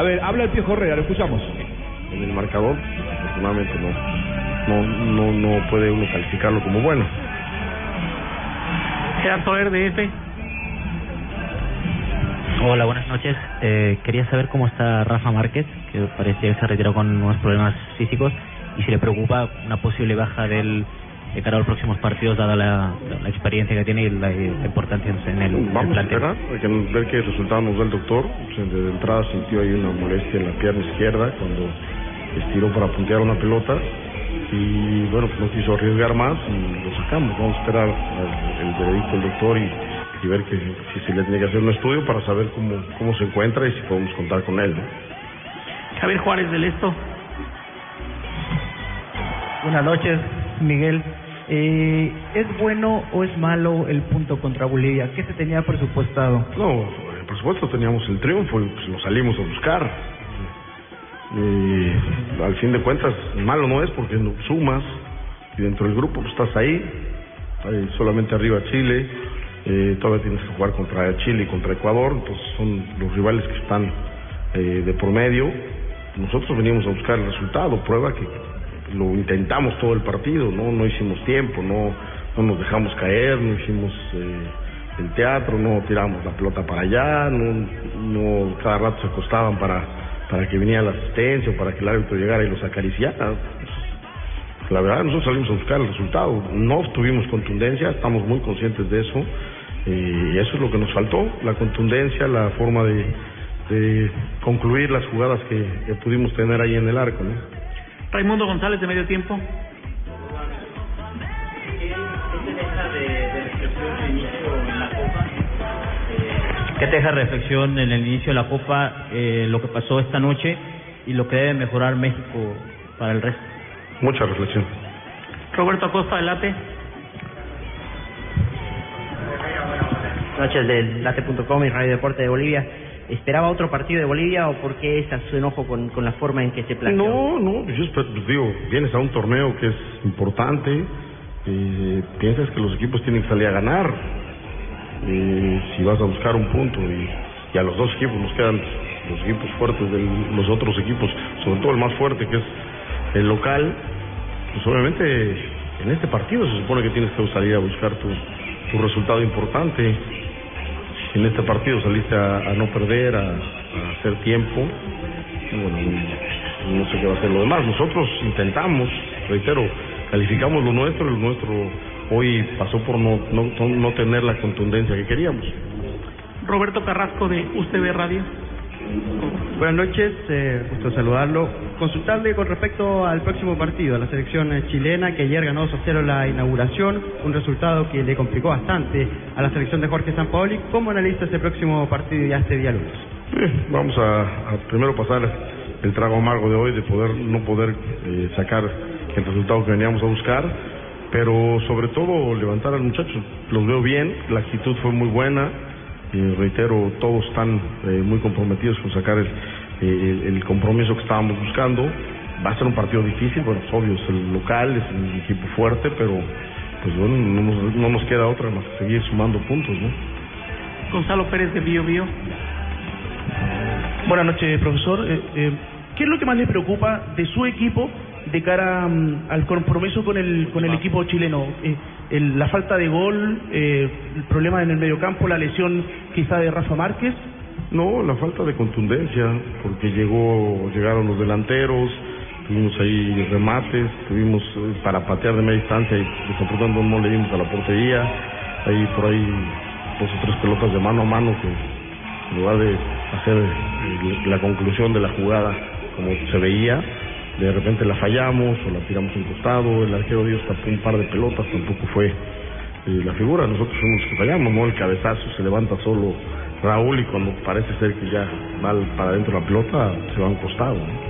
A ver, habla el Piojo Herrera, lo escuchamos. En el marcador, afortunadamente no, no, no, no puede uno calificarlo como bueno. Gerardo RDF. Hola, buenas noches. Eh, quería saber cómo está Rafa Márquez, que parecía que se retiró con unos problemas físicos, y si le preocupa una posible baja del de cara a los próximos partidos, dada la, la experiencia que tiene y la, la importancia en el, Vamos el a plantel. esperar, hay que ver qué resultado nos da el doctor. Pues, de entrada sintió ahí una molestia en la pierna izquierda cuando estiró para puntear una pelota y bueno, pues no quiso arriesgar más y lo sacamos. Vamos a esperar al- el veredicto del doctor y, y ver que si se le tiene que hacer un estudio para saber cómo, cómo se encuentra y si podemos contar con él. ¿no? Javier Juárez del Esto. Buenas noches, Miguel. Eh, ¿Es bueno o es malo el punto contra Bolivia? ¿Qué se tenía presupuestado? No, por supuesto teníamos el triunfo y pues, lo salimos a buscar. Y al fin de cuentas, malo no es porque no sumas y dentro del grupo pues, estás ahí, ahí solamente arriba Chile, eh, todavía tienes que jugar contra Chile y contra Ecuador, entonces son los rivales que están eh, de por medio. Nosotros venimos a buscar el resultado, prueba que lo intentamos todo el partido, no, no hicimos tiempo, no, no nos dejamos caer, no hicimos eh, el teatro, no tiramos la pelota para allá, no, no cada rato se acostaban para, para que viniera la asistencia o para que el árbitro llegara y los acariciara. La verdad, nosotros salimos a buscar el resultado, no tuvimos contundencia, estamos muy conscientes de eso, eh, y eso es lo que nos faltó, la contundencia, la forma de, de concluir las jugadas que, que pudimos tener ahí en el arco. ¿no? Raimundo González de medio tiempo. ¿Qué te deja reflexión en el inicio de la Copa, eh, lo que pasó esta noche y lo que debe mejorar México para el resto? Mucha reflexión. Roberto Acosta del Late. noches del Late.com y Radio Deporte de Bolivia. ¿Esperaba otro partido de Bolivia o por qué esa su enojo con, con la forma en que se planteó? No, no, yo espero, pues, digo, vienes a un torneo que es importante, eh, piensas que los equipos tienen que salir a ganar, eh, si vas a buscar un punto y, y a los dos equipos nos quedan los equipos fuertes de los otros equipos, sobre todo el más fuerte que es el local, pues obviamente en este partido se supone que tienes que salir a buscar tu, tu resultado importante. En este partido saliste a, a no perder, a, hacer tiempo, bueno, no sé qué va a ser lo demás. Nosotros intentamos, reitero, calificamos lo nuestro lo nuestro hoy pasó por no, no, no tener la contundencia que queríamos. Roberto Carrasco de UCB Radio. Buenas noches, eh, gusto saludarlo. Consultarle con respecto al próximo partido, a la selección eh, chilena que ayer ganó 2 a 0 la inauguración, un resultado que le complicó bastante a la selección de Jorge Sampaoli. ¿Cómo analiza ese próximo partido ya este día lunes? Vamos a, a primero pasar el trago amargo de hoy de poder no poder eh, sacar el resultado que veníamos a buscar, pero sobre todo levantar al muchacho. Los veo bien, la actitud fue muy buena. Y reitero, todos están eh, muy comprometidos con sacar el, eh, el, el compromiso que estábamos buscando. Va a ser un partido difícil, bueno, es obvio, es el local, es un equipo fuerte, pero pues bueno, no nos, no nos queda otra más que seguir sumando puntos, ¿no? Gonzalo Pérez de Bio Bio. Buenas noches, profesor. Eh, eh, ¿Qué es lo que más le preocupa de su equipo de cara mm, al compromiso con el con el equipo chileno? Eh, el- la falta de gol, eh, el problema en el mediocampo, la lesión quizá de Rafa Márquez. No, la falta de contundencia, porque llegó, llegaron los delanteros, tuvimos ahí remates, tuvimos eh, para patear de media distancia y desafortunadamente no le dimos a la portería, ahí por ahí dos o tres pelotas de mano a mano que en lugar de hacer eh, la conclusión de la jugada como se veía, de repente la fallamos o la tiramos en costado, el arquero Dios tapó un par de pelotas, tampoco fue eh, la figura, nosotros fuimos los que fallamos, ¿no? El cabezazo se levanta solo Raúl y cuando parece ser que ya va para adentro la pelota, se va a un costado.